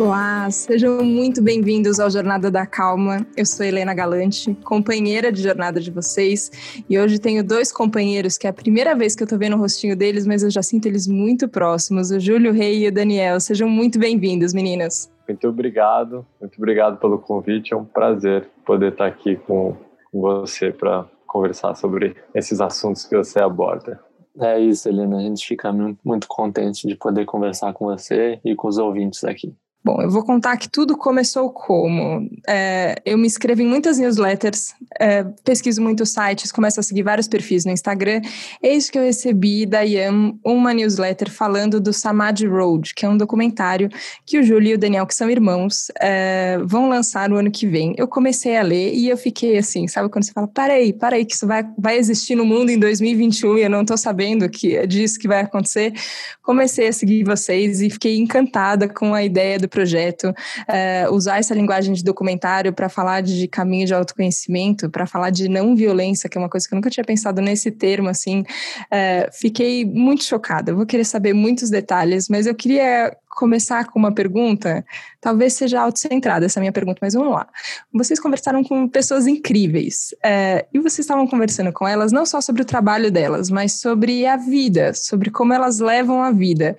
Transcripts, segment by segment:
Olá, sejam muito bem-vindos ao Jornada da Calma. Eu sou Helena Galante, companheira de jornada de vocês, e hoje tenho dois companheiros que é a primeira vez que eu tô vendo o rostinho deles, mas eu já sinto eles muito próximos, o Júlio Rei e o Daniel. Sejam muito bem-vindos, meninas. Muito obrigado, muito obrigado pelo convite. É um prazer poder estar aqui com, com você para conversar sobre esses assuntos que você aborda. É isso, Helena. A gente fica muito contente de poder conversar com você e com os ouvintes aqui. Bom, eu vou contar que tudo começou como. É, eu me inscrevo em muitas newsletters, é, pesquiso muitos sites, começo a seguir vários perfis no Instagram. Eis que eu recebi da IAM uma newsletter falando do Samadhi Road, que é um documentário que o Júlio e o Daniel, que são irmãos, é, vão lançar no ano que vem. Eu comecei a ler e eu fiquei assim, sabe quando você fala, parei, parei, que isso vai, vai existir no mundo em 2021 e eu não estou sabendo que disso que vai acontecer. Comecei a seguir vocês e fiquei encantada com a ideia do projeto, é, usar essa linguagem de documentário para falar de caminho de autoconhecimento, para falar de não violência, que é uma coisa que eu nunca tinha pensado nesse termo, assim, é, fiquei muito chocada. Eu vou querer saber muitos detalhes, mas eu queria começar com uma pergunta, talvez seja autocentrada essa minha pergunta, mas vamos lá. Vocês conversaram com pessoas incríveis é, e vocês estavam conversando com elas não só sobre o trabalho delas, mas sobre a vida, sobre como elas levam a vida.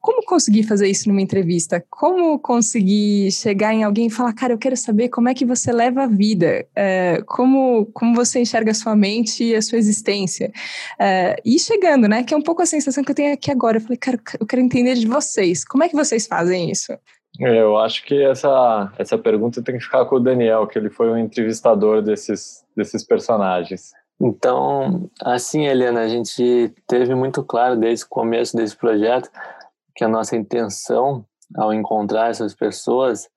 Como conseguir fazer isso numa entrevista? Como conseguir chegar em alguém e falar, cara, eu quero saber como é que você leva a vida, é, como, como você enxerga a sua mente e a sua existência. É, e chegando, né? Que é um pouco a sensação que eu tenho aqui agora. Eu falei, cara, eu quero entender de vocês. Como é que vocês fazem isso? É, eu acho que essa, essa pergunta tem que ficar com o Daniel, que ele foi o entrevistador desses, desses personagens. Então, assim, Helena, a gente teve muito claro desde o começo desse projeto que a nossa intenção ao encontrar essas pessoas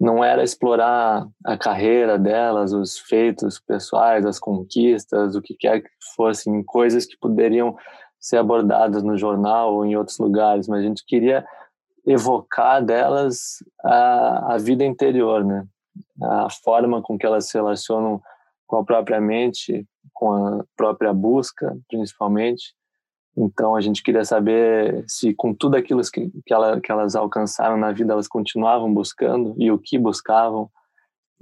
não era explorar a carreira delas, os feitos pessoais, as conquistas, o que quer que fossem coisas que poderiam ser abordadas no jornal ou em outros lugares, mas a gente queria evocar delas a, a vida interior, né? A forma com que elas se relacionam com a própria mente, com a própria busca, principalmente, então a gente queria saber se com tudo aquilo que, que, ela, que elas alcançaram na vida elas continuavam buscando e o que buscavam,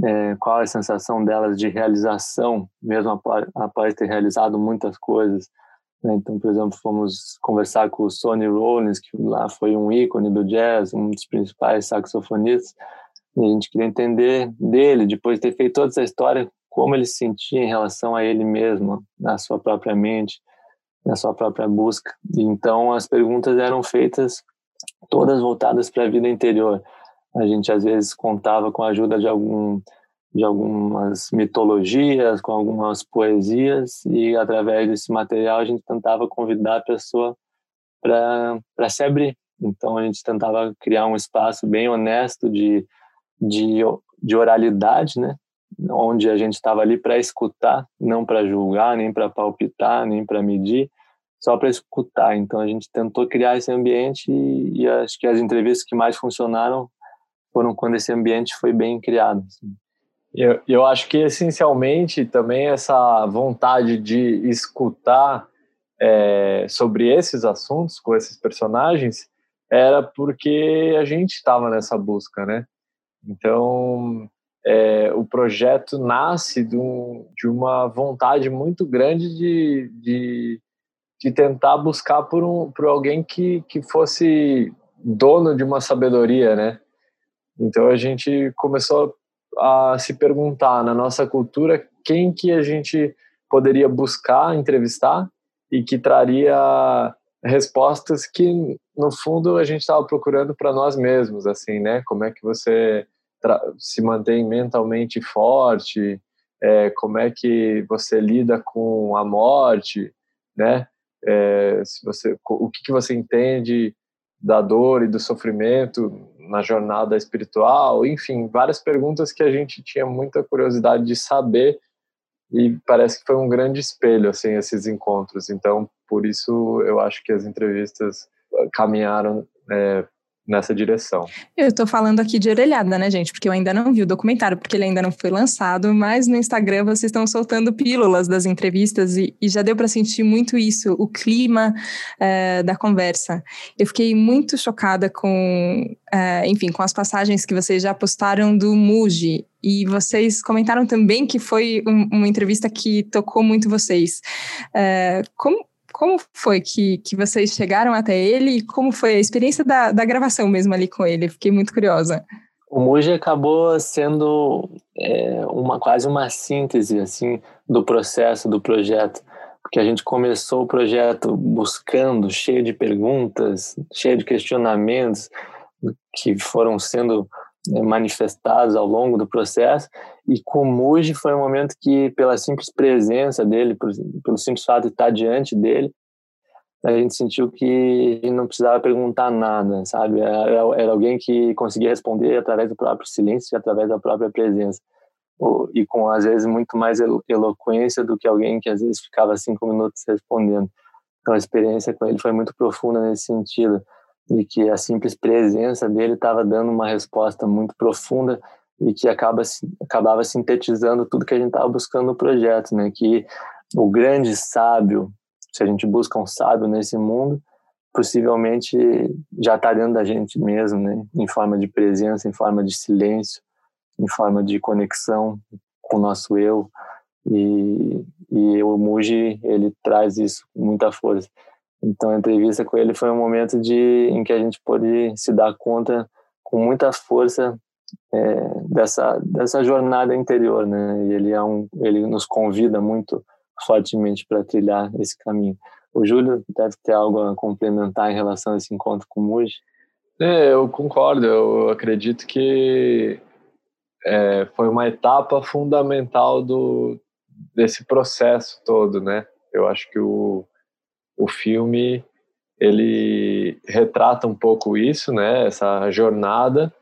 é, qual a sensação delas de realização, mesmo após, após ter realizado muitas coisas. Né? Então, por exemplo, fomos conversar com o Sonny Rollins, que lá foi um ícone do jazz, um dos principais saxofonistas, e a gente queria entender dele, depois de ter feito toda essa história, como ele se sentia em relação a ele mesmo, na sua própria mente na sua própria busca. Então, as perguntas eram feitas todas voltadas para a vida interior. A gente às vezes contava com a ajuda de algum de algumas mitologias, com algumas poesias e através desse material a gente tentava convidar a pessoa para para se abrir. Então a gente tentava criar um espaço bem honesto de de, de oralidade, né? onde a gente estava ali para escutar, não para julgar, nem para palpitar, nem para medir, só para escutar. Então a gente tentou criar esse ambiente e, e, acho que as entrevistas que mais funcionaram foram quando esse ambiente foi bem criado. Assim. Eu, eu acho que essencialmente também essa vontade de escutar é, sobre esses assuntos com esses personagens era porque a gente estava nessa busca, né? Então é, o projeto nasce de, um, de, uma vontade muito grande de, de, de tentar buscar por, um, por alguém que, que fosse dono de uma sabedoria, né? Então a gente começou a se perguntar na nossa cultura quem que a gente poderia buscar entrevistar e que traria respostas que no fundo a gente estava procurando para nós mesmos, assim, né? Como é que você se mantém mentalmente forte, é, como é que você lida com a morte, né? É, se você, o que, que você entende da dor e do sofrimento na jornada espiritual, enfim, várias perguntas que a gente tinha muita curiosidade de saber e parece que foi um grande espelho assim esses encontros. Então, por isso eu acho que as entrevistas caminharam é, nessa direção. Eu estou falando aqui de orelhada, né, gente? Porque eu ainda não vi o documentário, porque ele ainda não foi lançado, mas no Instagram vocês estão soltando pílulas das entrevistas e, e já deu para sentir muito isso, o clima é, da conversa. Eu fiquei muito chocada com, é, enfim, com as passagens que vocês já postaram do Muji. E vocês comentaram também que foi um, uma entrevista que tocou muito vocês. É, como, como foi que, que vocês chegaram até ele e como foi a experiência da, da gravação mesmo ali com ele? Fiquei muito curiosa. O Muji acabou sendo é, uma quase uma síntese assim do processo do projeto, porque a gente começou o projeto buscando, cheio de perguntas, cheio de questionamentos que foram sendo né, manifestados ao longo do processo. E com o Muji foi um momento que, pela simples presença dele, pelo simples fato de estar diante dele, a gente sentiu que não precisava perguntar nada, sabe? Era, era alguém que conseguia responder através do próprio silêncio, através da própria presença. E com, às vezes, muito mais eloquência do que alguém que, às vezes, ficava cinco minutos respondendo. Então, a experiência com ele foi muito profunda nesse sentido e que a simples presença dele estava dando uma resposta muito profunda e que acaba acabava sintetizando tudo que a gente estava buscando no projeto, né? Que o grande sábio, se a gente busca um sábio nesse mundo, possivelmente já está dentro da gente mesmo, né? Em forma de presença, em forma de silêncio, em forma de conexão com o nosso eu. E, e o Muji ele traz isso com muita força. Então a entrevista com ele foi um momento de em que a gente pôde se dar conta com muita força é, dessa dessa jornada interior, né? E ele é um ele nos convida muito fortemente para trilhar esse caminho. O Júlio deve ter algo a complementar em relação a esse encontro com o Muji. É, eu concordo. Eu acredito que é, foi uma etapa fundamental do desse processo todo, né? Eu acho que o o filme ele retrata um pouco isso, né? Essa jornada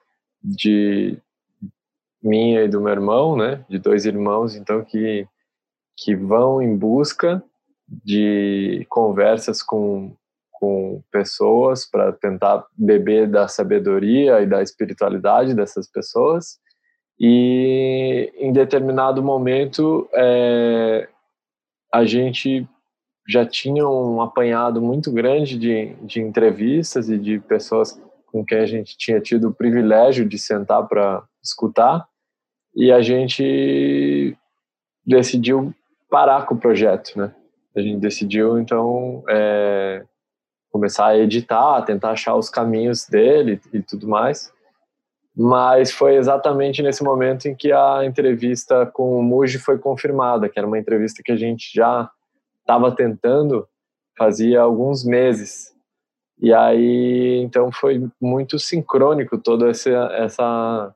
de minha e do meu irmão, né? De dois irmãos, então que que vão em busca de conversas com com pessoas para tentar beber da sabedoria e da espiritualidade dessas pessoas e em determinado momento é, a gente já tinham um apanhado muito grande de, de entrevistas e de pessoas com quem a gente tinha tido o privilégio de sentar para escutar e a gente decidiu parar com o projeto, né? A gente decidiu então é, começar a editar, tentar achar os caminhos dele e tudo mais. Mas foi exatamente nesse momento em que a entrevista com o Muji foi confirmada, que era uma entrevista que a gente já estava tentando fazia alguns meses. E aí, então, foi muito sincrônico todo esse, essa,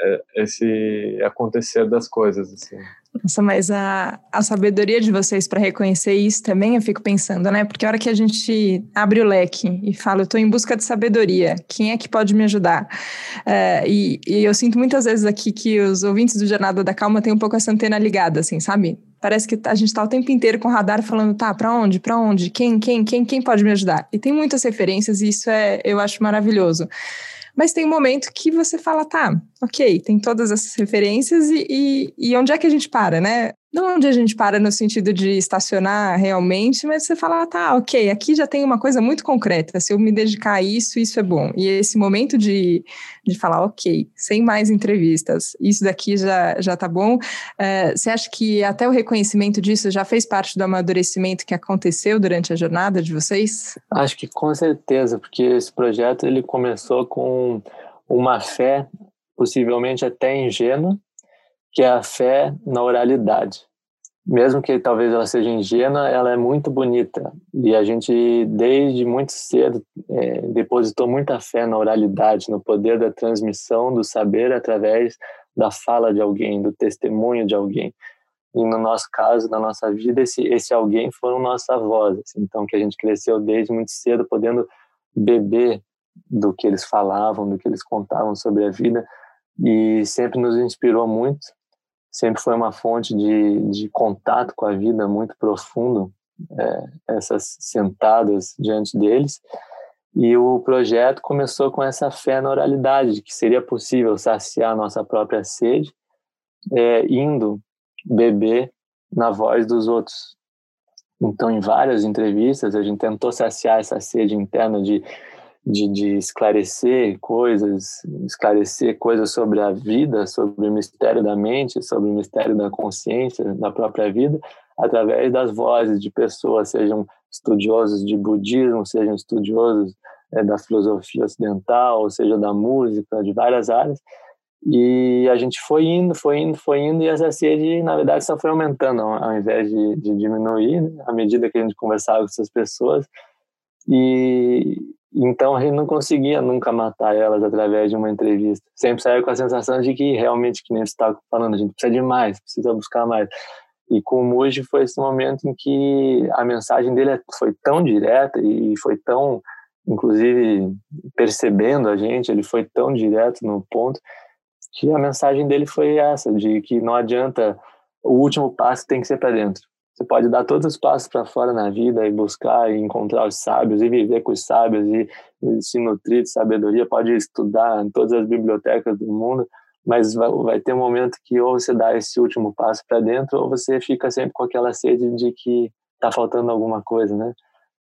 é, esse acontecer das coisas. Assim. Nossa, mas a, a sabedoria de vocês para reconhecer isso também, eu fico pensando, né? Porque a hora que a gente abre o leque e fala, eu estou em busca de sabedoria, quem é que pode me ajudar? É, e, e eu sinto muitas vezes aqui que os ouvintes do Jornada da Calma têm um pouco essa antena ligada, assim, sabe? Parece que a gente está o tempo inteiro com o radar falando, tá, para onde, para onde, quem, quem, quem, quem pode me ajudar? E tem muitas referências e isso é, eu acho maravilhoso. Mas tem um momento que você fala, tá, ok, tem todas essas referências e, e, e onde é que a gente para, né? Não onde a gente para no sentido de estacionar realmente, mas você fala, tá, ok, aqui já tem uma coisa muito concreta. Se eu me dedicar a isso, isso é bom. E esse momento de, de falar, ok, sem mais entrevistas, isso daqui já, já tá bom. É, você acha que até o reconhecimento disso já fez parte do amadurecimento que aconteceu durante a jornada de vocês? Acho que com certeza, porque esse projeto ele começou com uma fé possivelmente até ingênua, que é a fé na oralidade. Mesmo que talvez ela seja ingênua, ela é muito bonita. E a gente, desde muito cedo, é, depositou muita fé na oralidade, no poder da transmissão do saber através da fala de alguém, do testemunho de alguém. E no nosso caso, na nossa vida, esse, esse alguém foram nossos avós. Assim, então, que a gente cresceu desde muito cedo, podendo beber do que eles falavam, do que eles contavam sobre a vida, e sempre nos inspirou muito sempre foi uma fonte de, de contato com a vida muito profundo, é, essas sentadas diante deles. E o projeto começou com essa fé na oralidade, de que seria possível saciar nossa própria sede, é, indo beber na voz dos outros. Então, em várias entrevistas, a gente tentou saciar essa sede interna de, de, de, esclarecer coisas, esclarecer coisas sobre a vida, sobre o mistério da mente, sobre o mistério da consciência, da própria vida, através das vozes de pessoas, sejam estudiosos de budismo, sejam estudiosos é, da filosofia ocidental, ou seja, da música, de várias áreas, e a gente foi indo, foi indo, foi indo, e essa sede, na verdade, só foi aumentando, ao invés de, de diminuir, né? à medida que a gente conversava com essas pessoas. E então a gente não conseguia nunca matar elas através de uma entrevista. Sempre saía com a sensação de que realmente, que nem você estava falando, a gente precisa de mais, precisa buscar mais. E com o Muji foi esse momento em que a mensagem dele foi tão direta e foi tão, inclusive, percebendo a gente, ele foi tão direto no ponto que a mensagem dele foi essa, de que não adianta, o último passo tem que ser para dentro. Você pode dar todos os passos para fora na vida e buscar e encontrar os sábios e viver com os sábios e, e se nutrir de sabedoria, pode estudar em todas as bibliotecas do mundo, mas vai, vai ter um momento que ou você dá esse último passo para dentro ou você fica sempre com aquela sede de que está faltando alguma coisa, né?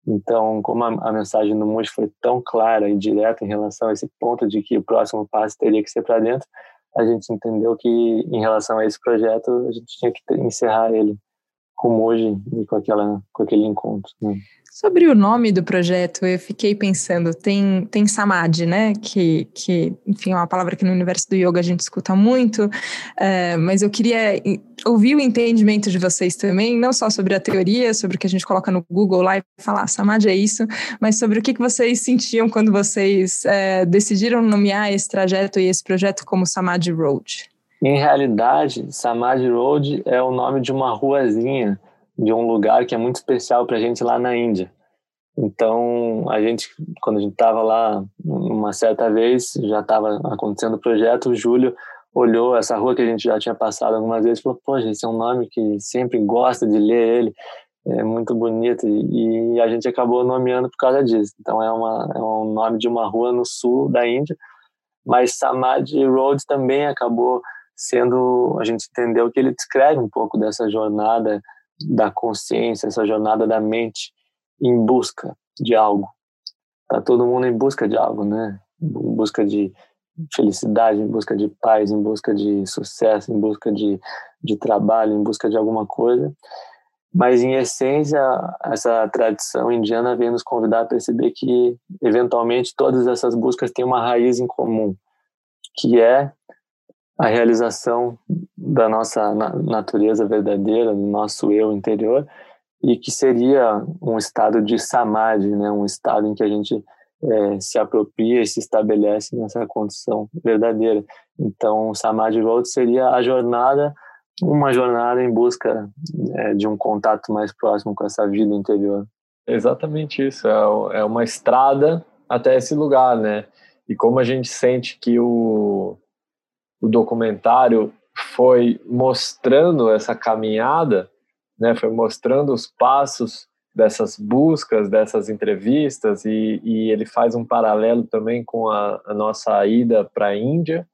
Então, como a, a mensagem do Mush foi tão clara e direta em relação a esse ponto de que o próximo passo teria que ser para dentro, a gente entendeu que, em relação a esse projeto, a gente tinha que encerrar ele como hoje com, aquela, com aquele encontro. Né? Sobre o nome do projeto, eu fiquei pensando, tem, tem Samadhi, né? Que, que, enfim, é uma palavra que no universo do yoga a gente escuta muito, é, mas eu queria ouvir o entendimento de vocês também, não só sobre a teoria, sobre o que a gente coloca no Google lá e falar Samadhi é isso, mas sobre o que, que vocês sentiam quando vocês é, decidiram nomear esse trajeto e esse projeto como Samadhi Road. Em realidade, Samadhi Road é o nome de uma ruazinha de um lugar que é muito especial para a gente lá na Índia. Então, a gente, quando a gente estava lá, uma certa vez, já estava acontecendo o projeto, o Júlio olhou essa rua que a gente já tinha passado algumas vezes e falou: Poxa, esse é um nome que sempre gosta de ler ele, é muito bonito. E, a gente acabou nomeando por causa disso. Então, é, uma, é um nome de uma rua no sul da Índia, mas Samadhi Road também acabou sendo. A gente entendeu que ele descreve um pouco dessa jornada da consciência, essa jornada da mente em busca de algo. Tá todo mundo em busca de algo, né? Em busca de felicidade, em busca de paz, em busca de sucesso, em busca de, de trabalho, em busca de alguma coisa. Mas, em essência, essa tradição indiana vem nos convidar a perceber que, eventualmente, todas essas buscas têm uma raiz em comum, que é a realização da nossa natureza verdadeira, do nosso eu interior, e que seria um estado de samadhi, né? um estado em que a gente é, se apropria e se estabelece nessa condição verdadeira. Então, Samadhi Road seria a jornada, uma jornada em busca é, de um contato mais próximo com essa vida interior. Exatamente isso, é, é uma estrada até esse lugar, né? E como a gente sente que o, o documentário foi mostrando essa caminhada, né, foi mostrando os passos dessas buscas, dessas entrevistas, e, e ele faz um paralelo também com a, a nossa ida para a Índia,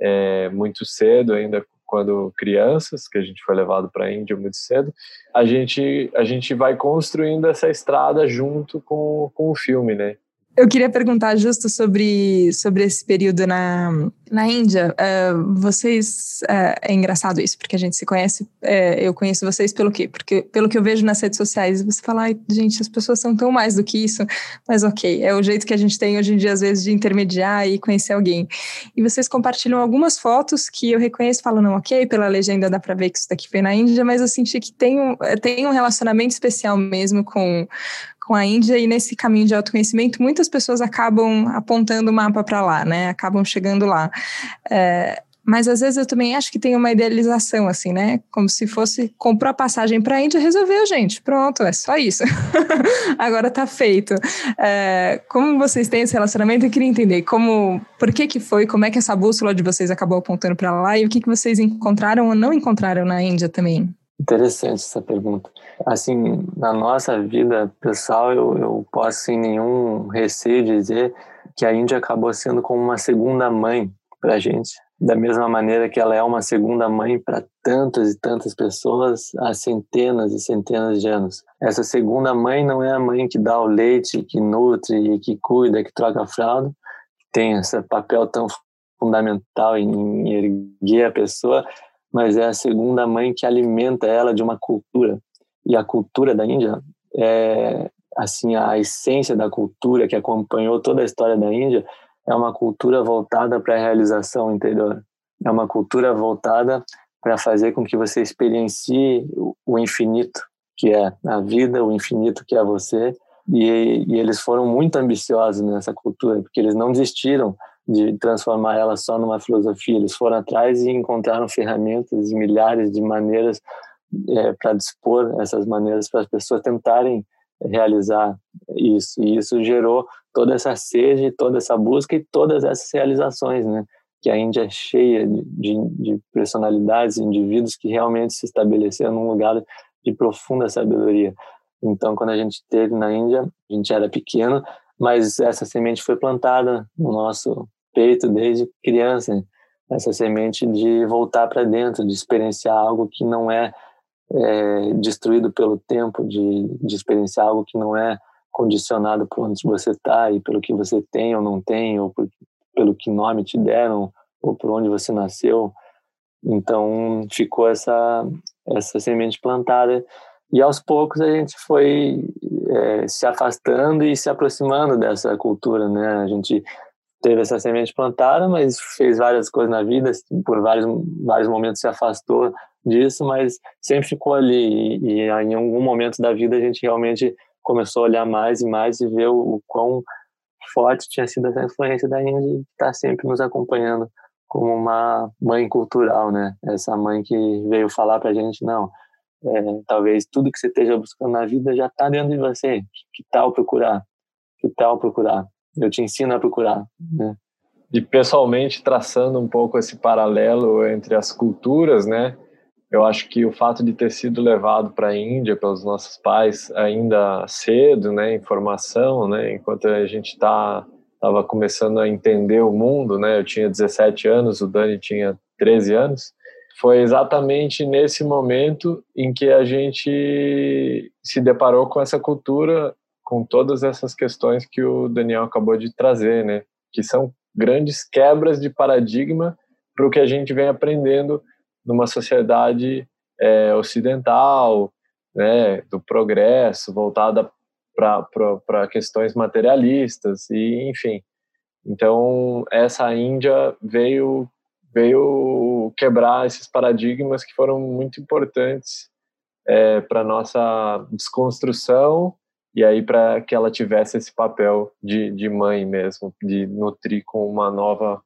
é, muito cedo, ainda quando crianças, que a gente foi levado para a Índia muito cedo, a gente, a gente vai construindo essa estrada junto com, com o filme, né? Eu queria perguntar justo sobre, sobre esse período na, na Índia. Uh, vocês. Uh, é engraçado isso, porque a gente se conhece. Uh, eu conheço vocês pelo quê? Porque pelo que eu vejo nas redes sociais, você fala, ai, gente, as pessoas são tão mais do que isso. Mas ok, é o jeito que a gente tem hoje em dia, às vezes, de intermediar e conhecer alguém. E vocês compartilham algumas fotos que eu reconheço, falo, não, ok, pela legenda dá para ver que isso daqui foi na Índia, mas eu senti que tem um, tem um relacionamento especial mesmo com, com a Índia e nesse caminho de autoconhecimento muitas pessoas acabam apontando o mapa para lá, né? Acabam chegando lá. É, mas às vezes eu também acho que tem uma idealização, assim, né? Como se fosse comprou a passagem para a Índia, resolveu, gente. Pronto, é só isso. Agora tá feito. É, como vocês têm esse relacionamento, eu queria entender como, por que que foi, como é que essa bússola de vocês acabou apontando para lá e o que que vocês encontraram ou não encontraram na Índia também. Interessante essa pergunta. Assim, na nossa vida pessoal, eu, eu posso sem nenhum receio dizer que a Índia acabou sendo como uma segunda mãe para a gente, da mesma maneira que ela é uma segunda mãe para tantas e tantas pessoas há centenas e centenas de anos. Essa segunda mãe não é a mãe que dá o leite, que nutre, que cuida, que troca a fralda, que tem esse papel tão fundamental em erguer a pessoa, mas é a segunda mãe que alimenta ela de uma cultura. E a cultura da Índia é assim a essência da cultura que acompanhou toda a história da Índia é uma cultura voltada para a realização interior. É uma cultura voltada para fazer com que você experiencie o infinito, que é a vida, o infinito que é você. E, e eles foram muito ambiciosos nessa cultura, porque eles não desistiram de transformar ela só numa filosofia. Eles foram atrás e encontraram ferramentas, milhares de maneiras é, para dispor essas maneiras para as pessoas tentarem realizar isso. E isso gerou toda essa sede, toda essa busca e todas essas realizações, né? Que a Índia é cheia de, de, de personalidades, indivíduos que realmente se estabeleceram num lugar de profunda sabedoria. Então, quando a gente esteve na Índia, a gente era pequeno, mas essa semente foi plantada no nosso peito desde criança. Essa semente de voltar para dentro, de experienciar algo que não é é, destruído pelo tempo, de, de experienciar algo que não é condicionado por onde você está e pelo que você tem ou não tem, ou por, pelo que nome te deram, ou por onde você nasceu. Então ficou essa, essa semente plantada. E aos poucos a gente foi é, se afastando e se aproximando dessa cultura, né? A gente teve essa semente plantada, mas fez várias coisas na vida, por vários, vários momentos se afastou disso, mas sempre ficou ali. E, e em algum momento da vida a gente realmente começou a olhar mais e mais e ver o, o quão forte tinha sido essa influência da Índia e está sempre nos acompanhando como uma mãe cultural, né? Essa mãe que veio falar para a gente, não, é, talvez tudo que você esteja buscando na vida já está dentro de você. Que, que, tal procurar? Que tal procurar? Eu te ensino a procurar, né? E pessoalmente traçando um pouco esse paralelo entre as culturas, né? Eu acho que o fato de ter sido levado para a Índia pelos nossos pais ainda cedo, né, informação, né, enquanto a gente está estava começando a entender o mundo, né? Eu tinha 17 anos, o Dani tinha 13 anos. Foi exatamente nesse momento em que a gente se deparou com essa cultura, com todas essas questões que o Daniel acabou de trazer, né? Que são grandes quebras de paradigma para o que a gente vem aprendendo numa sociedade é, ocidental, né, do progresso, voltada para questões materialistas e enfim. Então essa Índia veio veio quebrar esses paradigmas que foram muito importantes é, para nossa desconstrução e aí para que ela tivesse esse papel de, de mãe mesmo, de nutrir com uma nova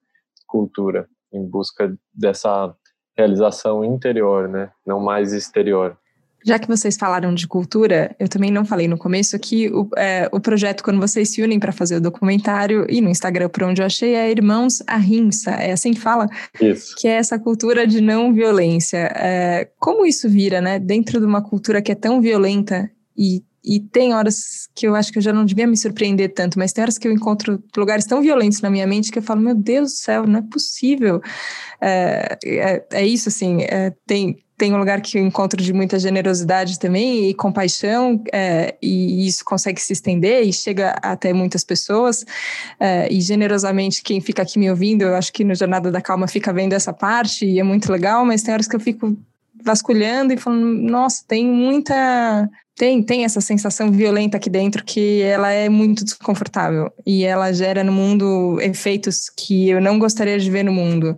cultura em busca dessa realização interior, né? Não mais exterior. Já que vocês falaram de cultura, eu também não falei no começo que o, é, o projeto, quando vocês se unem para fazer o documentário, e no Instagram, por onde eu achei, é Irmãos Ahimsa, é assim que fala? Isso. Que é essa cultura de não violência. É, como isso vira, né, dentro de uma cultura que é tão violenta e e tem horas que eu acho que eu já não devia me surpreender tanto, mas tem horas que eu encontro lugares tão violentos na minha mente que eu falo, meu Deus do céu, não é possível. É, é, é isso, assim, é, tem, tem um lugar que eu encontro de muita generosidade também e compaixão, é, e isso consegue se estender e chega até muitas pessoas. É, e generosamente, quem fica aqui me ouvindo, eu acho que no Jornada da Calma fica vendo essa parte e é muito legal, mas tem horas que eu fico vasculhando e falando, nossa, tem muita tem, tem essa sensação violenta aqui dentro que ela é muito desconfortável e ela gera no mundo efeitos que eu não gostaria de ver no mundo.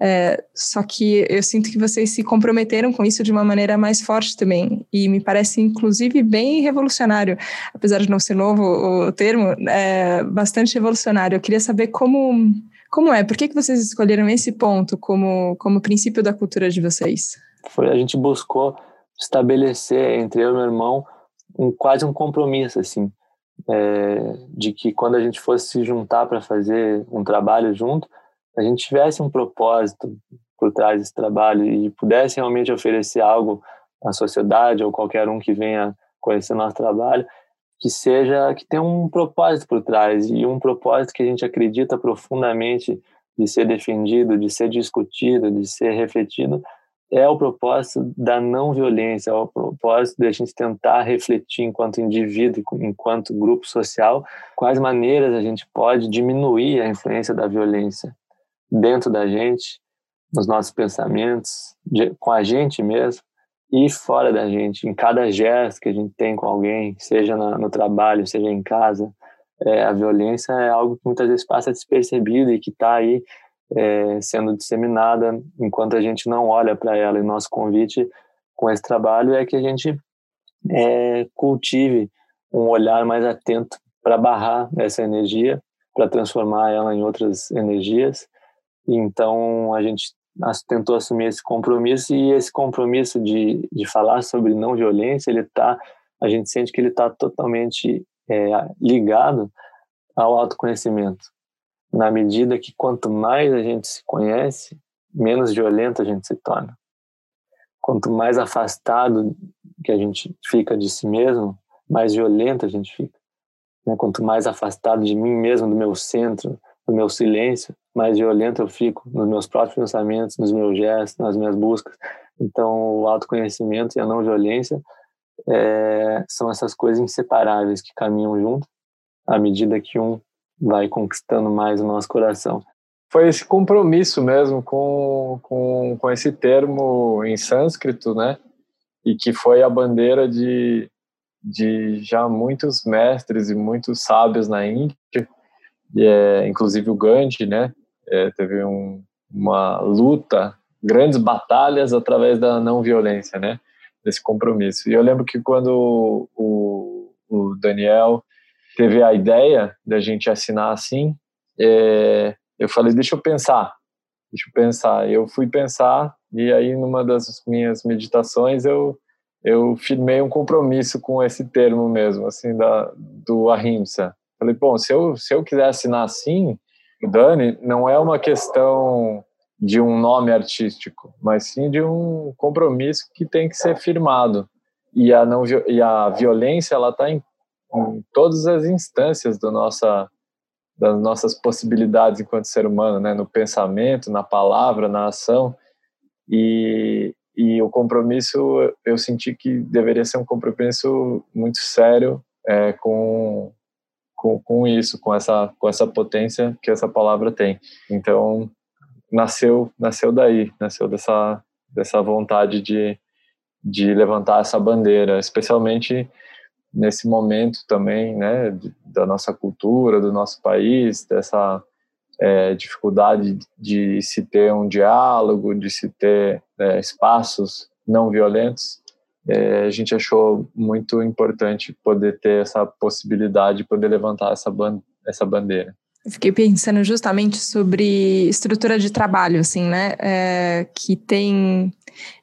É, só que eu sinto que vocês se comprometeram com isso de uma maneira mais forte também e me parece inclusive bem revolucionário, apesar de não ser novo o termo, é bastante revolucionário. Eu queria saber como como é, por que, que vocês escolheram esse ponto como como princípio da cultura de vocês? Foi a gente buscou estabelecer entre eu e meu irmão um, quase um compromisso, assim, é, de que quando a gente fosse se juntar para fazer um trabalho junto, a gente tivesse um propósito por trás desse trabalho e pudesse realmente oferecer algo a sociedade ou qualquer um que venha conhecer nosso trabalho, que seja que tenha um propósito por trás e um propósito que a gente acredita profundamente de ser defendido, de ser discutido, de ser refletido, é o propósito da não violência, é o propósito de a gente tentar refletir enquanto indivíduo, enquanto grupo social, quais maneiras a gente pode diminuir a influência da violência dentro da gente, nos nossos pensamentos, com a gente mesmo e fora da gente, em cada gesto que a gente tem com alguém, seja na, no trabalho, seja em casa. É, a violência é algo que muitas vezes passa despercebido e que está aí é, sendo disseminada enquanto a gente não olha para ela. E nosso convite com esse trabalho é que a gente é, cultive um olhar mais atento para barrar essa energia, para transformar ela em outras energias. Então a gente tentou assumir esse compromisso e esse compromisso de, de falar sobre não violência, ele tá, a gente sente que ele está totalmente é, ligado ao autoconhecimento na medida que quanto mais a gente se conhece, menos violento a gente se torna. Quanto mais afastado que a gente fica de si mesmo, mais violento a gente fica. Né? Quanto mais afastado de mim mesmo, do meu centro, do meu silêncio, mais violento eu fico nos meus próprios pensamentos, nos meus gestos, nas minhas buscas. Então, o autoconhecimento e a não violência é, são essas coisas inseparáveis que caminham junto à medida que um vai conquistando mais o nosso coração. Foi esse compromisso mesmo com, com, com esse termo em sânscrito, né? E que foi a bandeira de, de já muitos mestres e muitos sábios na Índia, e, é, inclusive o Gandhi, né? É, teve um, uma luta, grandes batalhas através da não violência, né? Desse compromisso. E eu lembro que quando o, o Daniel teve a ideia da gente assinar assim, é, eu falei, deixa eu pensar, deixa eu pensar. Eu fui pensar e aí numa das minhas meditações eu eu firmei um compromisso com esse termo mesmo, assim, da, do ahimsa. Falei, bom, se eu, se eu quiser assinar assim, Dani, não é uma questão de um nome artístico, mas sim de um compromisso que tem que ser firmado. E a, não, e a violência, ela está em todas as instâncias do nossa, das nossas possibilidades enquanto ser humano, né? no pensamento, na palavra, na ação. E, e o compromisso, eu senti que deveria ser um compromisso muito sério é, com, com, com isso, com essa, com essa potência que essa palavra tem. Então, nasceu, nasceu daí, nasceu dessa, dessa vontade de, de levantar essa bandeira, especialmente nesse momento também, né, da nossa cultura, do nosso país, dessa é, dificuldade de se ter um diálogo, de se ter é, espaços não violentos, é, a gente achou muito importante poder ter essa possibilidade, poder levantar essa, ban essa bandeira. Fiquei pensando justamente sobre estrutura de trabalho, assim, né, é, que tem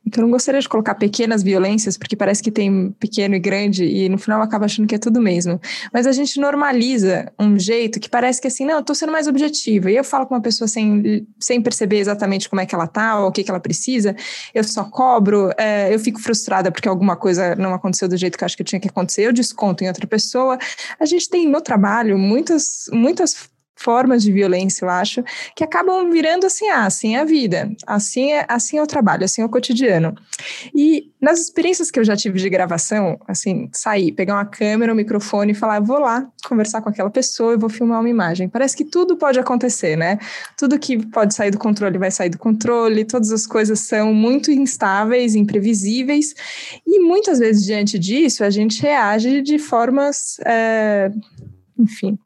então, eu não gostaria de colocar pequenas violências, porque parece que tem pequeno e grande, e no final acaba achando que é tudo mesmo. Mas a gente normaliza um jeito que parece que assim, não, eu tô sendo mais objetiva. E eu falo com uma pessoa sem, sem perceber exatamente como é que ela tá, ou o que, que ela precisa, eu só cobro, é, eu fico frustrada porque alguma coisa não aconteceu do jeito que eu acho que tinha que acontecer, eu desconto em outra pessoa. A gente tem no trabalho muitas, muitas formas de violência, eu acho, que acabam virando assim, ah, assim é a vida, assim é, assim é o trabalho, assim é o cotidiano. E nas experiências que eu já tive de gravação, assim, sair, pegar uma câmera, um microfone e falar, vou lá conversar com aquela pessoa e vou filmar uma imagem. Parece que tudo pode acontecer, né? Tudo que pode sair do controle vai sair do controle, todas as coisas são muito instáveis, imprevisíveis, e muitas vezes diante disso a gente reage de formas, é, enfim,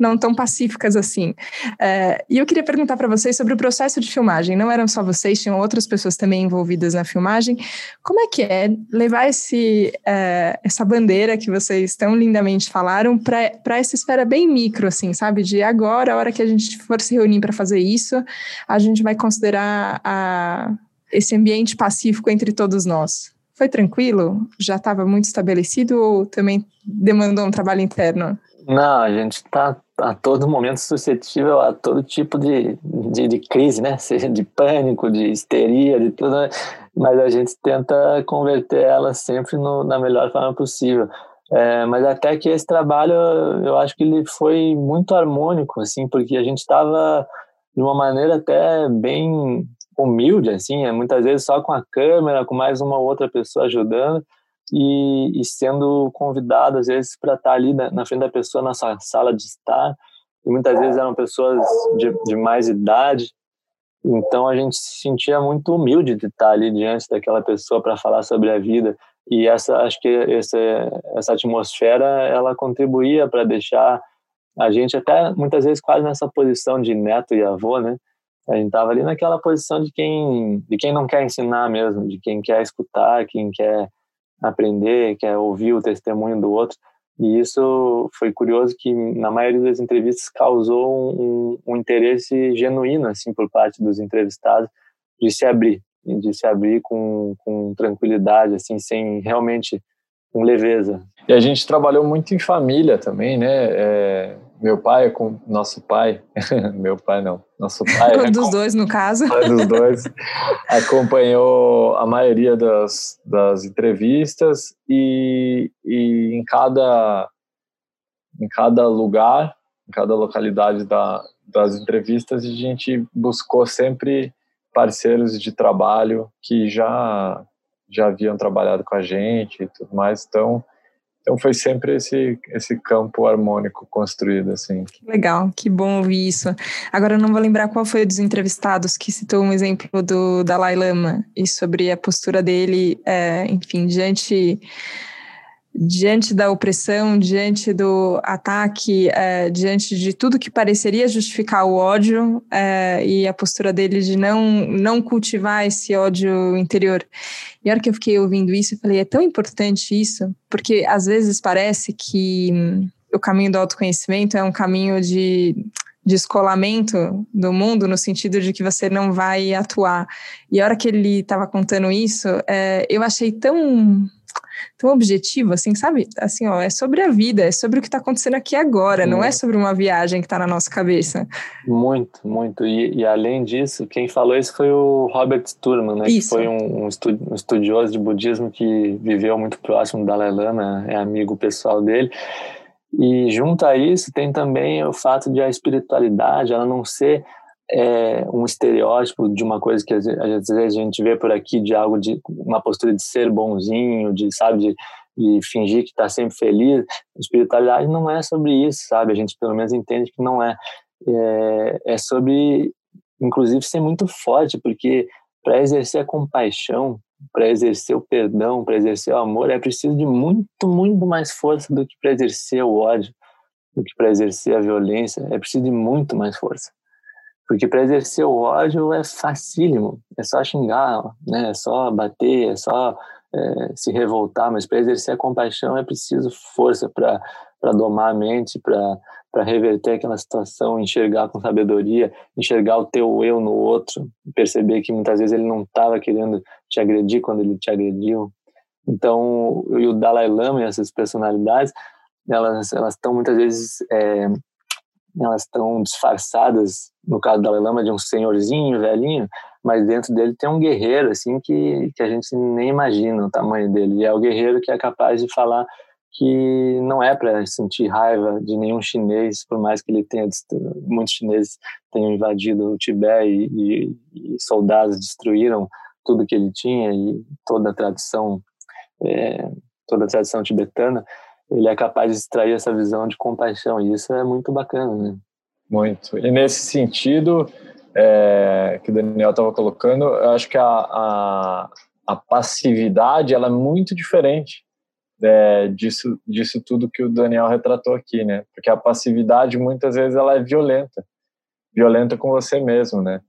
não tão pacíficas assim. É, e eu queria perguntar para vocês sobre o processo de filmagem. Não eram só vocês, tinham outras pessoas também envolvidas na filmagem. Como é que é levar esse, é, essa bandeira que vocês tão lindamente falaram para essa esfera bem micro, assim, sabe? De agora, a hora que a gente for se reunir para fazer isso, a gente vai considerar a, esse ambiente pacífico entre todos nós. Foi tranquilo? Já estava muito estabelecido ou também demandou um trabalho interno? Não, a gente está a todo momento suscetível a todo tipo de, de, de, crise, né? Seja de pânico, de histeria, de tudo. Né? mas a gente tenta converter ela sempre no, na melhor forma possível. É, mas até que esse trabalho, eu acho que ele foi muito harmônico, assim, porque a gente estava de uma maneira até bem humilde, assim, é, muitas vezes só com a câmera, com mais uma outra pessoa ajudando e, e sendo convidado, às vezes, para estar tá ali na, na, frente da pessoa, na sua sala de estar. E muitas vezes eram pessoas de, de mais idade, então a gente se sentia muito humilde de estar tá ali diante daquela pessoa para falar sobre a vida. E essa, acho que essa, essa atmosfera, ela contribuía para deixar a gente até muitas vezes quase nessa posição de neto e avô, né? A gente estava ali naquela posição de quem, de quem não quer ensinar mesmo, de quem quer escutar, quem quer aprender, quer ouvir o testemunho do outro. E isso foi curioso que na maioria das entrevistas causou um, um interesse genuíno assim por parte dos entrevistados de se abrir, de se abrir com, com tranquilidade, assim, sem realmente com leveza. E a gente trabalhou muito em família também, né? É, meu pai com nosso pai, meu pai não, nosso pai. Um dos dois, no caso. Um dos dois acompanhou a maioria das, das entrevistas e, e em cada em cada lugar, em cada localidade da, das entrevistas, a gente buscou sempre parceiros de trabalho que já já haviam trabalhado com a gente e tudo mais. Então, então foi sempre esse esse campo harmônico construído assim. Legal, que bom ouvir isso. Agora eu não vou lembrar qual foi dos entrevistados que citou um exemplo do Dalai Lama e sobre a postura dele, é, enfim, diante diante da opressão, diante do ataque, é, diante de tudo que pareceria justificar o ódio é, e a postura dele de não, não cultivar esse ódio interior. E a hora que eu fiquei ouvindo isso, eu falei, é tão importante isso, porque às vezes parece que hum, o caminho do autoconhecimento é um caminho de descolamento do mundo, no sentido de que você não vai atuar. E a hora que ele estava contando isso, é, eu achei tão tão objetivo, assim, sabe? Assim, ó, é sobre a vida, é sobre o que está acontecendo aqui agora, não é sobre uma viagem que está na nossa cabeça. Muito, muito. E, e, além disso, quem falou isso foi o Robert Sturman, né? Isso. Que foi um, um, estudioso de budismo que viveu muito próximo do Dalai Lama, é amigo pessoal dele. E junto a isso tem também o fato de a espiritualidade ela não ser é, um estereótipo de uma coisa que às vezes a gente vê por aqui de algo de uma postura de ser bonzinho, de sabe de, de fingir que está sempre feliz. Espiritualidade não é sobre isso, sabe? A gente pelo menos entende que não é. É, é sobre, inclusive, ser muito forte, porque para exercer a compaixão, para exercer o perdão, para exercer o amor, é preciso de muito, muito mais força do que para exercer o ódio, do que para exercer a violência. É preciso de muito mais força. Porque para exercer o ódio é facílimo, é só xingar, né? é só bater, é só é, se revoltar, mas para exercer a compaixão é preciso força para domar a mente, para reverter aquela situação, enxergar com sabedoria, enxergar o teu eu no outro, perceber que muitas vezes ele não estava querendo te agredir quando ele te agrediu. Então, e o Dalai Lama e essas personalidades, elas elas estão muitas vezes é, elas estão disfarçadas, no caso da Lama, de um senhorzinho, velhinho, mas dentro dele tem um guerreiro, assim, que, que a gente nem imagina o tamanho dele. E é o guerreiro que é capaz de falar que não é para sentir raiva de nenhum chinês, por mais que ele tenha muitos chineses tenham invadido o Tibete e, e, e soldados destruíram tudo que ele tinha e toda a tradição é, toda a tradição tibetana ele é capaz de extrair essa visão de compaixão, e isso é muito bacana, né? Muito. E nesse sentido, é, que o Daniel estava colocando, eu acho que a, a, a, passividade ela é muito diferente é, disso, disso tudo que o Daniel retratou aqui, né? Porque a passividade, muitas vezes, ela é violenta. Violenta com você mesmo, né?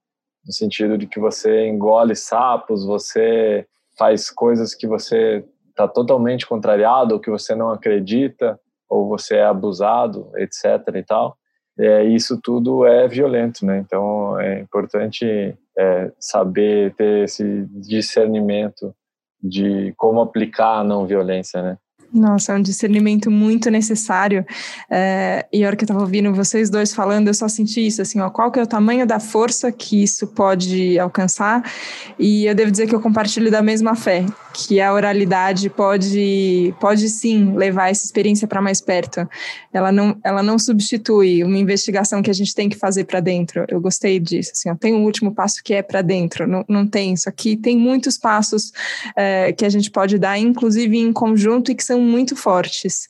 No sentido de que você engole sapos, você faz coisas que você está totalmente contrariado, ou que você não acredita, ou você é abusado, etc. e tal, é, isso tudo é violento, né? Então é importante é, saber ter esse discernimento de como aplicar a não violência, né? Nossa, é um discernimento muito necessário. É, e a hora que eu estava ouvindo vocês dois falando, eu só senti isso, assim, ó, qual que é o tamanho da força que isso pode alcançar. E eu devo dizer que eu compartilho da mesma fé, que a oralidade pode, pode sim levar essa experiência para mais perto. Ela não, ela não substitui uma investigação que a gente tem que fazer para dentro. Eu gostei disso, assim, ó, tem um último passo que é para dentro, não, não tem isso aqui. Tem muitos passos é, que a gente pode dar, inclusive em conjunto, e que são muito fortes.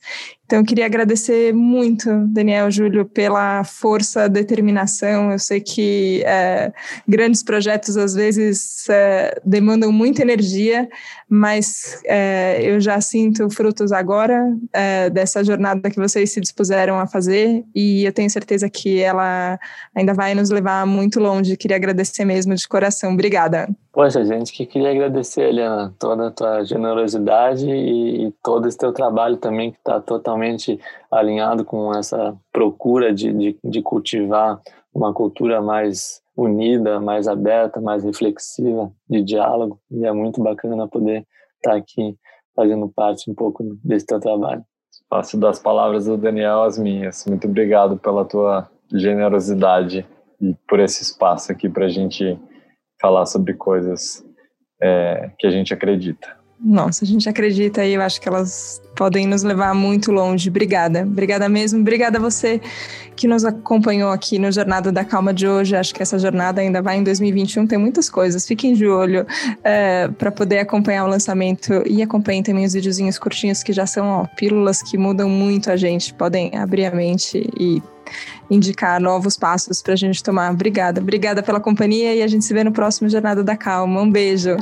Então, eu queria agradecer muito, Daniel, Júlio, pela força, determinação. Eu sei que é, grandes projetos, às vezes, é, demandam muita energia, mas é, eu já sinto frutos agora é, dessa jornada que vocês se dispuseram a fazer e eu tenho certeza que ela ainda vai nos levar muito longe. Queria agradecer mesmo de coração. Obrigada. Poxa, gente, que queria agradecer, Eliana, toda a tua generosidade e, e todo esse teu trabalho também que está totalmente alinhado com essa procura de, de, de cultivar uma cultura mais unida, mais aberta, mais reflexiva, de diálogo, e é muito bacana poder estar aqui fazendo parte um pouco desse teu trabalho. Passo das palavras do Daniel às minhas. Muito obrigado pela tua generosidade e por esse espaço aqui para a gente falar sobre coisas é, que a gente acredita. Nossa, a gente acredita e eu acho que elas podem nos levar muito longe. Obrigada, obrigada mesmo. Obrigada a você que nos acompanhou aqui no Jornada da Calma de hoje. Acho que essa jornada ainda vai em 2021, tem muitas coisas. Fiquem de olho é, para poder acompanhar o lançamento e acompanhem também os videozinhos curtinhos que já são ó, pílulas que mudam muito a gente. Podem abrir a mente e indicar novos passos para a gente tomar. Obrigada, obrigada pela companhia e a gente se vê no próximo Jornada da Calma. Um beijo.